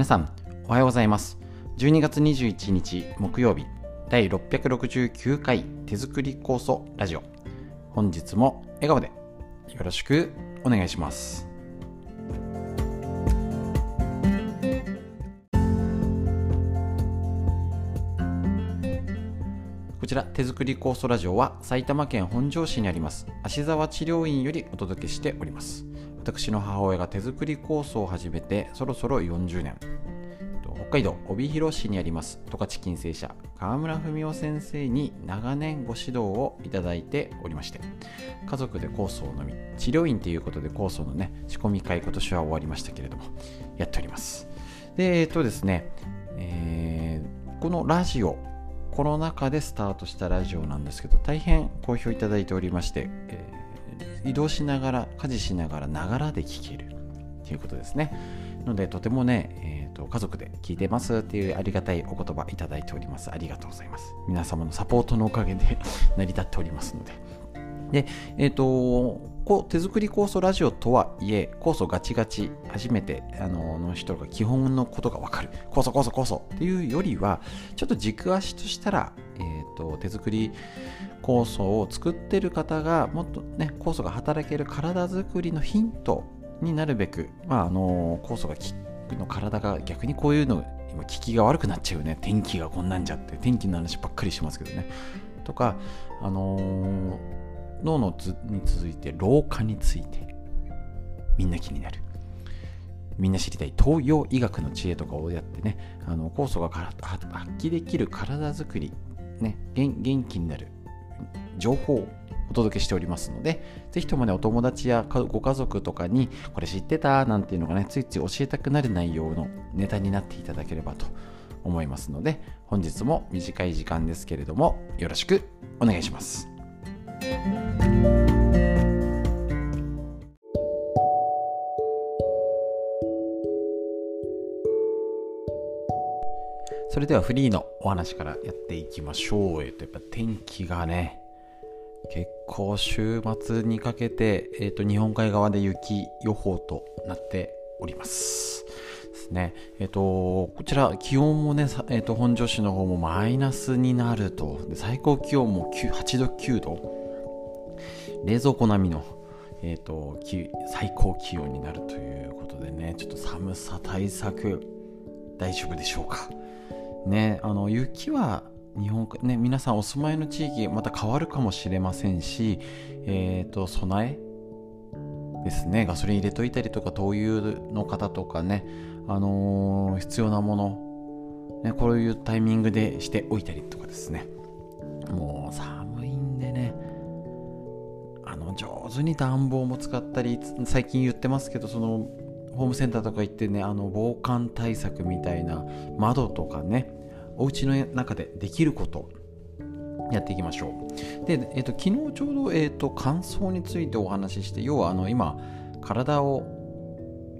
皆さんおはようございます。12月21日木曜日第669回手作り酵素ラジオ。本日も笑顔でよろしくお願いします。こちら手作り酵素ラジオは埼玉県本庄市にあります芦沢治療院よりお届けしております。私の母親が手作り酵素を始めてそろそろ40年。北海道帯広市にあります十勝金星社。川村文夫先生に長年ご指導をいただいておりまして家族で酵素を飲み治療院ということで酵素のね仕込み会今年は終わりましたけれどもやっております。でえっとですね、えー、このラジオコロナ禍でスタートしたラジオなんですけど大変好評いただいておりまして、えー、移動しながら家事しながらながらで聞けるということですね。のでとてもね、えーと、家族で聞いてますっていうありがたいお言葉いただいております。ありがとうございます。皆様のサポートのおかげで成り立っておりますので。で、えっ、ー、と、こ手作り酵素ラジオとはいえ、酵素ガチガチ、初めてあのの人が基本のことがわかる。酵素酵素酵素っていうよりは、ちょっと軸足としたら、え、ー、と、手作り酵素を作ってる方が、もっとね、酵素が働ける体づくりのヒントになるべく、まあ、あの、酵素がの体が逆にこういうの、今、効きが悪くなっちゃうね。天気がこんなんじゃって、天気の話ばっかりしますけどね。とか、あのー脳の図に続いて老化についてみんな気になるみんな知りたい東洋医学の知恵とかをやってねあの酵素が発揮できる体づくり、ね、元気になる情報をお届けしておりますので、ぜひともね、お友達やご家族とかに、これ知ってたなんていうのがね、ついつい教えたくなる内容のネタになっていただければと思いますので、本日も短い時間ですけれども、よろしくお願いします。それではフリーのお話からやっていきましょう。えっと、やっぱ天気がね、結構週末にかけて、えっと、日本海側で雪予報となっております。ですね。えっと、こちら気温もね、えっと、本庄市の方もマイナスになると。最高気温も8度9度。冷蔵庫並みの、えーと、最高気温になるということでねちょっと寒さ対策大丈夫でしょうか。ねあの雪は日本ね皆さんお住まいの地域また変わるかもしれませんしえっ、ー、と備えですね。ガソリン入れといたりとか灯油の方とかねあのー、必要なものねこういうタイミングでしておいたりとかですね。もう手に暖房も使ったり最近言ってますけどそのホームセンターとか行ってねあの防寒対策みたいな窓とかねお家の中でできることやっていきましょう。で、えーと、昨日ちょうど、えーと、乾燥についてお話しして要はあの今体を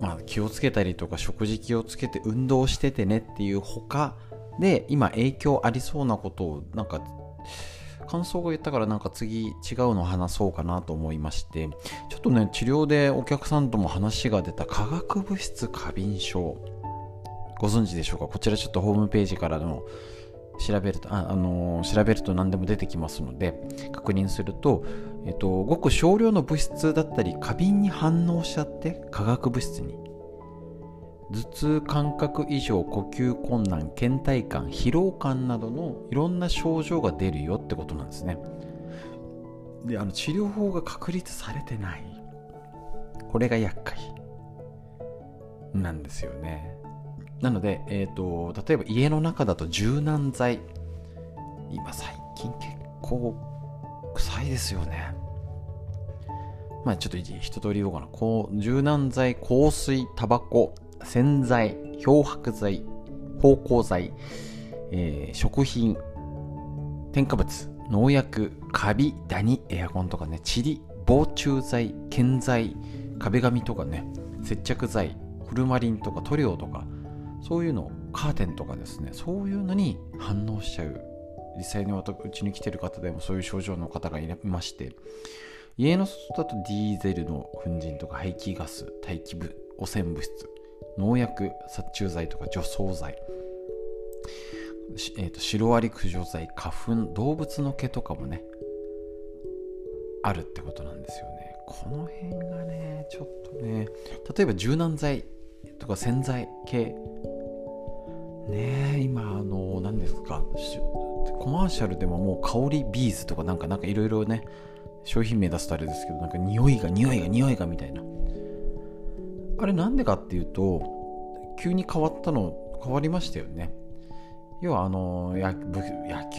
まあ、気をつけたりとか食事気をつけて運動しててねっていう他で今影響ありそうなことをなんか感想が言ったからなんか次違うの話そうかなと思いましてちょっとね治療でお客さんとも話が出た化学物質過敏症。ご存知でしょうか？こちらちょっとホームページからの調べると、あ、あのー、調べると何でも出てきますので、確認すると、えっと、ごく少量の物質だったり、過敏に反応しちゃって、化学物質に頭痛感覚異常呼吸困難倦怠感疲労感などのいろんな症状が出るよってことなんですね。であの治療法が確立されてない。これが厄介なんですよね。なので、えーと、例えば家の中だと柔軟剤。今最近結構臭いですよね。まあちょっと一通り言おうかな。こう柔軟剤香水タバコ洗剤、漂白剤、芳香剤、えー、食品、添加物、農薬、カビ、ダニ、エアコンとかね、チリ、防虫剤、建材、壁紙とかね、接着剤、フルマリンとか塗料とか、そういうの、カーテンとかですね、そういうのに反応しちゃう。実際にうちに来てる方でもそういう症状の方がいまして、家の外だとディーゼルの粉塵とか排気ガス、大気部、汚染物質、農薬殺虫剤とか除草剤。えーと、シロアリ駆除剤花粉動物の毛とかもねあるってことなんですよね。この辺がねちょっとね例えば柔軟剤とか洗剤系。ね今あの何ですかコマーシャルでももう香りビーズとかなんかなんかいろいろね商品名出すとあれですけどなんか匂いが匂いが匂いがみたいな。あれなんでかっていうと急に変わったの変わりましたよね。要はあの野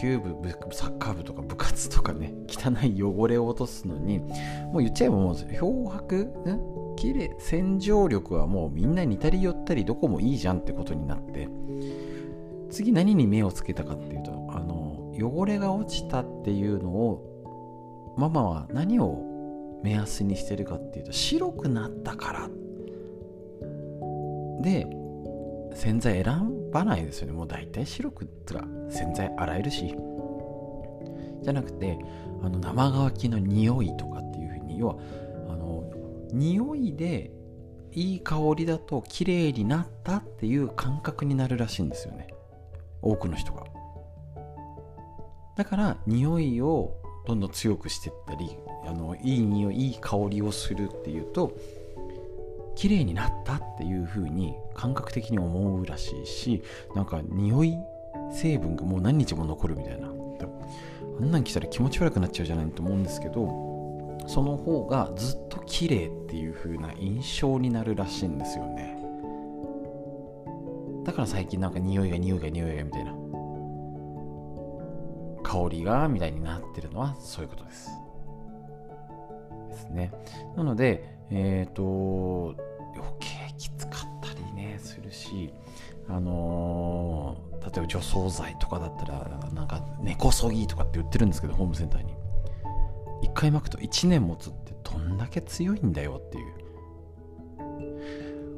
球部サッカー部とか部活とかね汚い汚れを落とすのにもう言っちゃえばもう漂白きれい洗浄力はもうみんな似たり寄ったりどこもいいじゃんってことになって次何に目をつけたかっていうとあの汚れが落ちたっていうのをママは何を目安にしてるかっていうと白くなったからで洗剤選ばないですよね。もう大体白くつか洗剤洗えるしじゃなくてあの生乾きの匂いとかっていうふうに要はあの匂いでいい香りだと綺麗になったっていう感覚になるらしいんですよね。多くの人が。だから匂いをどんどん強くしていったりあのいい匂いいい香りをするっていうと綺麗になったっていう風に感覚的に思うらしいしなんか匂い成分がもう何日も残るみたいな。あんなん来たら気持ち悪くなっちゃうじゃないと思うんですけどその方がずっと綺麗っていう風な印象になるらしいんですよね。だから最近なんか匂いが匂いが匂いがみたいな。香りがみたいになってるのはそういうことです。ですね。なのでえっ、ー、と余計きつかったりねするしあのー、例えば除草剤とかだったらなんか根こそぎとかって売ってるんですけどホームセンターに。1回巻くと1年持つってどんだけ強いんだよっていう。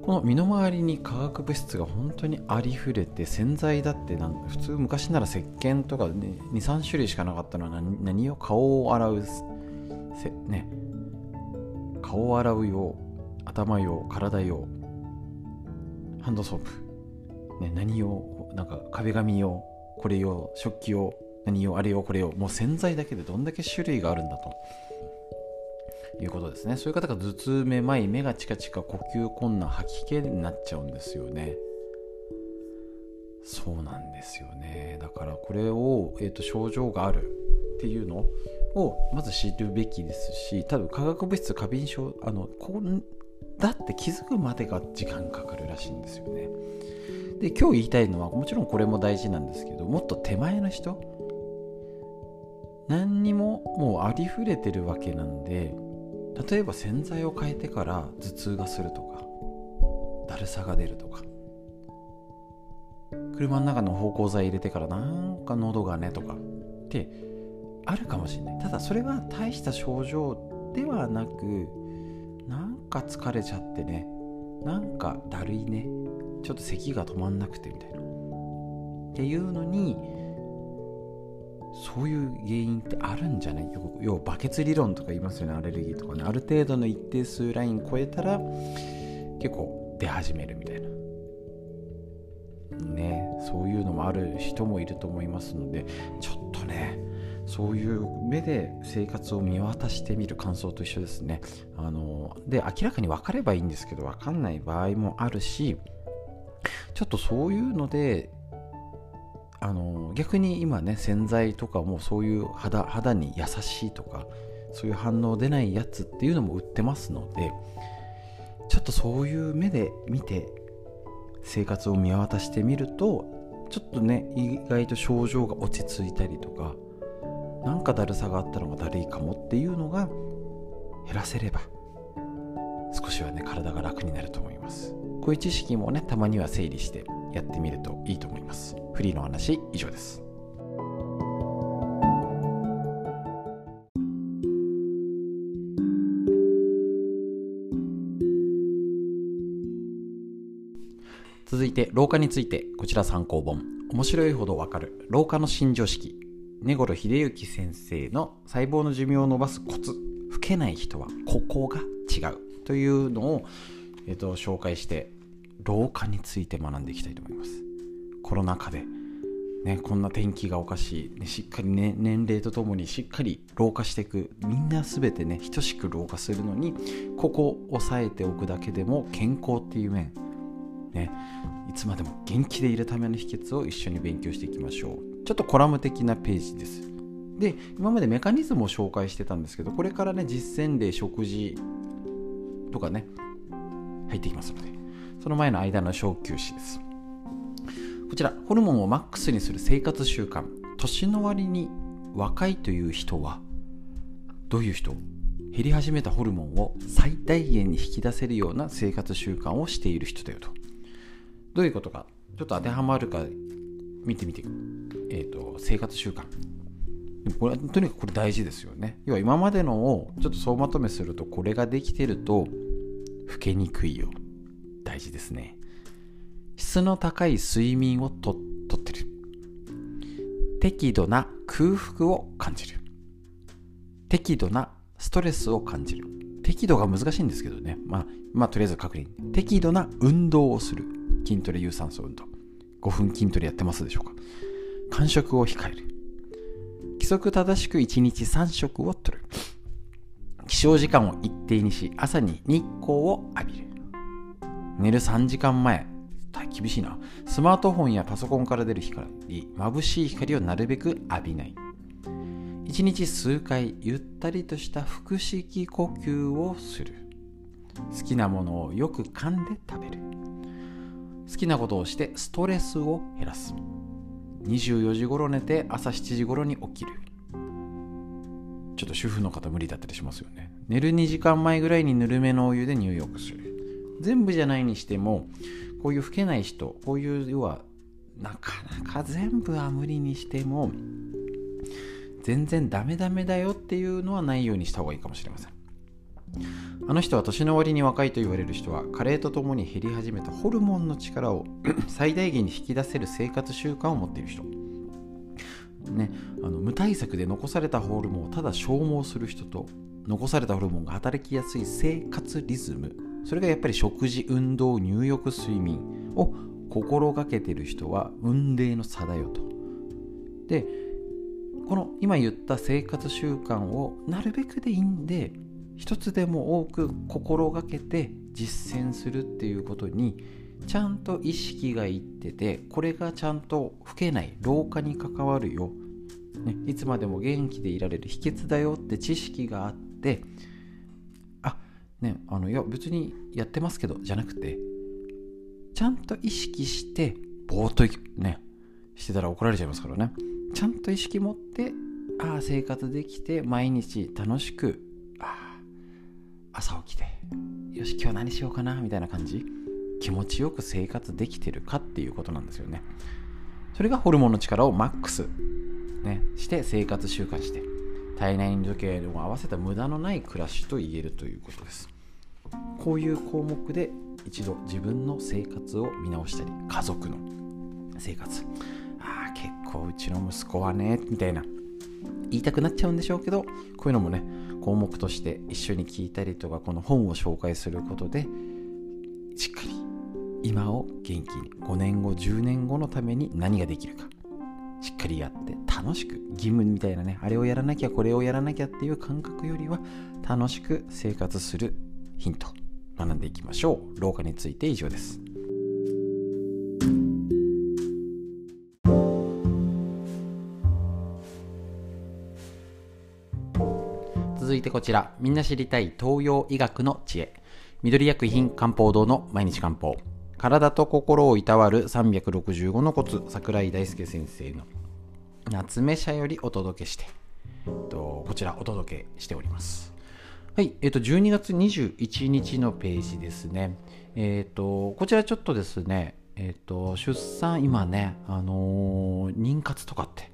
この身の回りに化学物質が本当にありふれて洗剤だってなん普通昔なら石鹸とか、ね、23種類しかなかったのは何を顔を洗うせね顔を洗う用頭用体用ハンドソープ、ね、何用なんか壁紙用これ用食器用何用あれ用これ用もう洗剤だけでどんだけ種類があるんだと。いうことですね。そういう方が頭痛めまい目がチカチカ呼吸困難吐き気になっちゃうんですよね。そうなんですよね。だからこれを、えーと、症状があるっていうのをまず知るべきですし多分化学物質過敏症あのこだって気づくまでが時間かかるらしいんですよね。で今日言いたいのはもちろんこれも大事なんですけどもっと手前の人何にももうありふれてるわけなんで例えば洗剤を変えてから頭痛がするとかだるさが出るとか車の中の芳香剤入れてからなんか喉がねとかってあるかもしれない。ただそれは大した症状ではなくなんか疲れちゃってねなんかだるいねちょっと咳が止まんなくてみたいな。っていうのにそういう原因ってあるんじゃない？要はバケツ理論とか言いますよねアレルギーとかね。ある程度の一定数ライン超えたら結構出始めるみたいな。ねそういうのもある人もいると思いますのでちょっとそういう目で生活を見渡してみる感想と一緒ですね。あので明らかに分かればいいんですけど分かんない場合もあるしちょっとそういうのであの逆に今ね洗剤とかもそういう肌肌に優しいとかそういう反応出ないやつっていうのも売ってますのでちょっとそういう目で見て生活を見渡してみるとちょっとね意外と症状が落ち着いたりとかなんかだるさがあったのがだるいかもっていうのが減らせれば少しはね体が楽になると思います。こういう知識もねたまには整理してやってみるといいと思います。フリーの話以上です。続いて老化についてこちら参考本。面白いほどわかる。老化の新常識。根頃秀幸先生の細胞の寿命を伸ばすコツ老けない人はここが違うというのを、えーと、紹介して老化について学んでいきたいと思います。コロナ禍でね、こんな天気がおかしい、ね、しっかり、ね、年齢とともにしっかり老化していく。みんな全てね等しく老化するのにここを押さえておくだけでも健康っていう面、ね、いつまでも元気でいるための秘訣を一緒に勉強していきましょう。ちょっとコラム的なページです。で今までメカニズムを紹介してたんですけどこれからね実践例食事とかね入ってきますのでその前の間の小休止です。こちらホルモンをマックスにする生活習慣。年の割に若いという人はどういう人？減り始めたホルモンを最大限に引き出せるような生活習慣をしている人だよと。どういうことかちょっと当てはまるか見てみて、えーと、生活習慣。これとにかくこれ大事ですよね。要は今までのをちょっと総まとめするとこれができてると老けにくいよ。大事ですね。質の高い睡眠をととってる。適度な空腹を感じる。適度なストレスを感じる。適度が難しいんですけどね。まあ、まあ、とりあえず確認。適度な運動をする。筋トレ有酸素運動。5分筋トレやってますでしょうか。間食を控える規則正しく1日3食をとる起床時間を一定にし朝に日光を浴びる寝る3時間前厳しいな。スマートフォンやパソコンから出る光、眩しい光をなるべく浴びない。一日数回ゆったりとした腹式呼吸をする。好きなものをよく噛んで食べる。好きなことをしてストレスを減らす。24時頃寝て朝7時頃に起きる。ちょっと主婦の方無理だったりしますよね。寝る2時間前ぐらいにぬるめのお湯で入浴する。全部じゃないにしてもこういう老けない人こういう要はなかなか全部は無理にしても全然ダメダメだよっていうのはないようにした方がいいかもしれませんあの人は年の終わりに若いと言われる人は加齢とともに減り始めたホルモンの力を 最大限に引き出せる生活習慣を持っている人。ね、あの無対策で残されたホルモンをただ消耗する人と残されたホルモンが働きやすい生活リズム。それがやっぱり食事運動入浴睡眠を心がけてる人は運命の差だよと。でこの今言った生活習慣をなるべくでいいんで一つでも多く心がけて実践するっていうことにちゃんと意識がいっててこれがちゃんと老けない老化に関わるよ、ね、いつまでも元気でいられる秘訣だよって知識があってあね、あのいや別にやってますけどじゃなくてちゃんと意識してぼーっとねしてたら怒られちゃいますからね。ちゃんと意識持ってああ生活できて毎日楽しく朝起きてよし今日何しようかなみたいな感じ？気持ちよく生活できてるかっていうことなんですよね。それがホルモンの力をマックス、ね、して生活習慣して体内時計を合わせた無駄のない暮らしと言えるということです。こういう項目で一度自分の生活を見直したり家族の生活。ああ結構うちの息子はねみたいな。言いたくなっちゃうんでしょうけどこういうのもね項目として一緒に聞いたりとかこの本を紹介することでしっかり今を元気に5年後10年後のために何ができるかしっかりやって楽しく義務みたいなねあれをやらなきゃこれをやらなきゃっていう感覚よりは楽しく生活するヒント学んでいきましょう。老化について以上です。続いてこちら、みんな知りたい東洋医学の知恵。緑薬品漢方堂の毎日漢方。体と心をいたわる365のコツ、桜井大輔先生の夏目社よりお届けして、えっとこちらお届けしております。はい、えっ、と、12月21日のページですね。えっ、と、こちらちょっとですね、えっ、と、出産、今ね、あの妊活とかって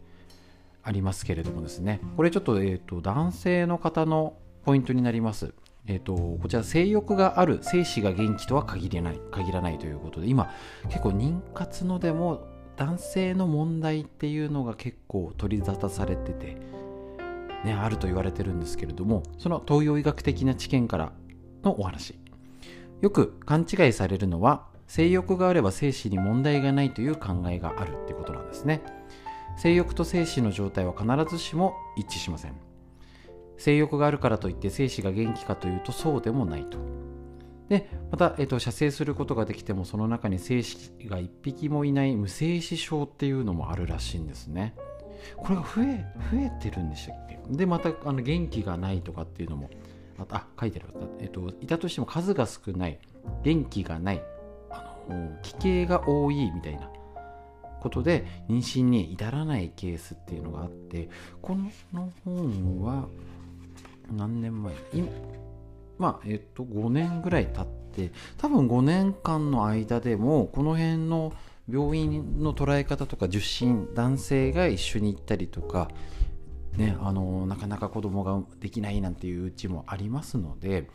ありますけれどもですね、これちょっと、えっ、と、男性の方のポイントになります。えっ、と、こちら性欲がある、精子が元気とは限らない、限らないということで、今、結構妊活のでも男性の問題っていうのが結構取り沙汰されてて、ね、あると言われてるんですけれどもその東洋医学的な知見からのお話。よく勘違いされるのは性欲があれば精子に問題がないという考えがあるってことなんですね。性欲と精子の状態は必ずしも一致しません。性欲があるからといって精子が元気かというとそうでもないと。でまた、えーと、射精することができてもその中に精子が1匹もいない無精子症っていうのもあるらしいんですね。これが増え増えてるんでしたっけ？でまたあの元気がないとかっていうのもああ書いてある、えーと、いたとしても数が少ない元気がないあの奇形が多いみたいな。ことで妊娠に至らないケースっていうのがあってこの本は何年前今まあえっと5年ぐらい経って多分5年間の間でもこの辺の病院の捉え方とか受診男性が一緒に行ったりとかね、あのなかなか子供ができないなんていううちもありますので、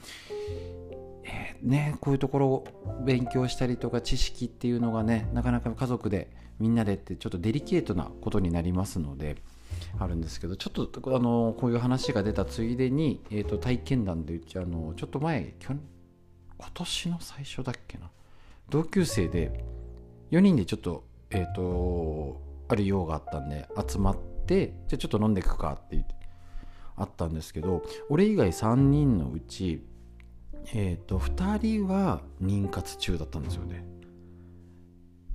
ね、こういうところを勉強したりとか知識っていうのがねなかなか家族でみんなでってちょっとデリケートなことになりますのであるんですけどちょっとあのこういう話が出たついでに、えーと、体験談でうちあのちょっと前今年の最初だっけな。同級生で4人でちょっと,、えーと、ある用があったんで集まってじゃあちょっと飲んでいくかって言ってあったんですけど俺以外3人のうちえっ、ー、と2人は妊活中だったんですよね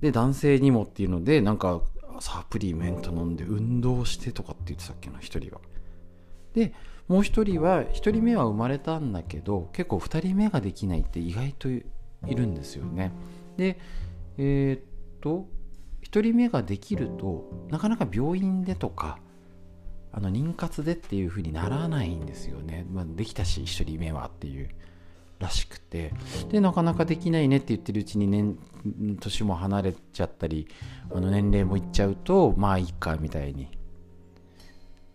で男性にもっていうのでなんかサプリメント飲んで運動してとかって言ってたっけな1人は。でもう1人は1人目は生まれたんだけど結構2人目ができないって意外といるんですよね。でえー、っと1人目ができるとなかなか病院でとかあの妊活でっていう風にならないんですよね。まあ、できたし1人目はっていう。らしくて。でなかなかできないねって言ってるうちに年年も離れちゃったりあの年齢もいっちゃうとまあいいかみたいに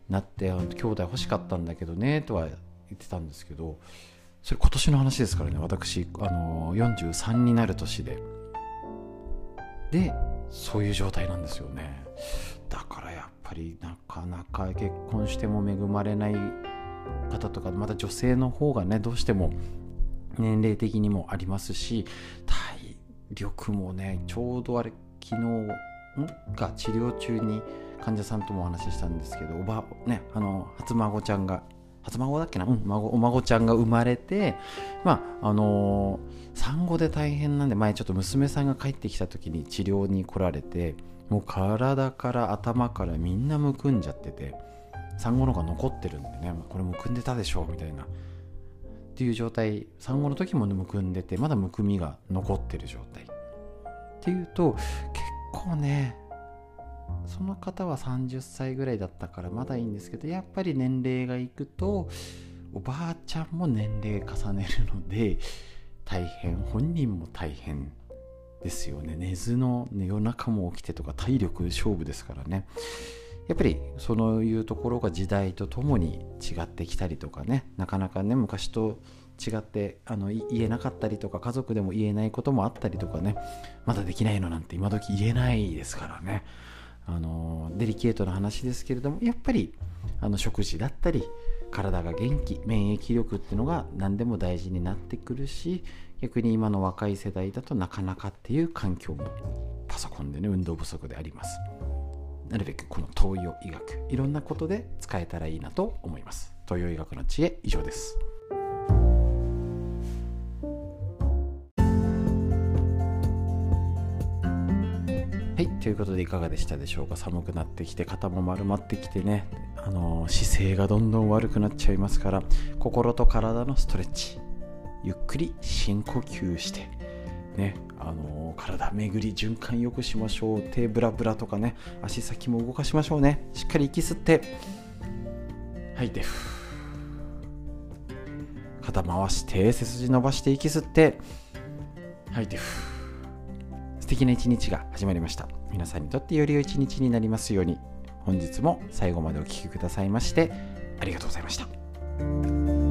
なって兄弟欲しかったんだけどねとは言ってたんですけどそれ今年の話ですからね私あの43になる年で。でそういう状態なんですよね。だからやっぱりなかなか結婚しても恵まれない方とかまた女性の方がねどうしても年齢的にもありますし体力もねちょうどあれ昨日が治療中に患者さんともお話ししたんですけどおばねあの初孫ちゃんが初孫だっけな、うん、孫お孫ちゃんが生まれてまああのー、産後で大変なんで前ちょっと娘さんが帰ってきた時に治療に来られてもう体から頭からみんなむくんじゃってて産後のが残ってるんでねこれむくんでたでしょうみたいなっていう状態産後の時もむくんでてまだむくみが残ってる状態。っていうと結構ねその方は30歳ぐらいだったからまだいいんですけどやっぱり年齢がいくとおばあちゃんも年齢重ねるので大変本人も大変ですよね。寝ずの、ね、夜中も起きてとか体力勝負ですからね。やっぱりそういうところが時代とともに違ってきたりとかねなかなかね昔と違ってあの言えなかったりとか家族でも言えないこともあったりとかねまだできないのなんて今時言えないですからねあのデリケートな話ですけれどもやっぱりあの食事だったり体が元気免疫力っていうのが何でも大事になってくるし逆に今の若い世代だとなかなかっていう環境もパソコンでね運動不足であります。なるべくこの東洋医学いろんなことで使えたらいいなと思います。東洋医学の知恵以上です。はいということでいかがでしたでしょうか？寒くなってきて肩も丸まってきてね。あの姿勢がどんどん悪くなっちゃいますから心と体のストレッチゆっくり深呼吸してねあの体巡り循環よくしましょう。手ブラブラとかね足先も動かしましょうね。しっかり息吸って吐いて肩回して背筋伸ばして息吸って吐いて素敵な一日が始まりました。皆さんにとってより良い一日になりますように。本日も最後までお聴きくださいましてありがとうございました。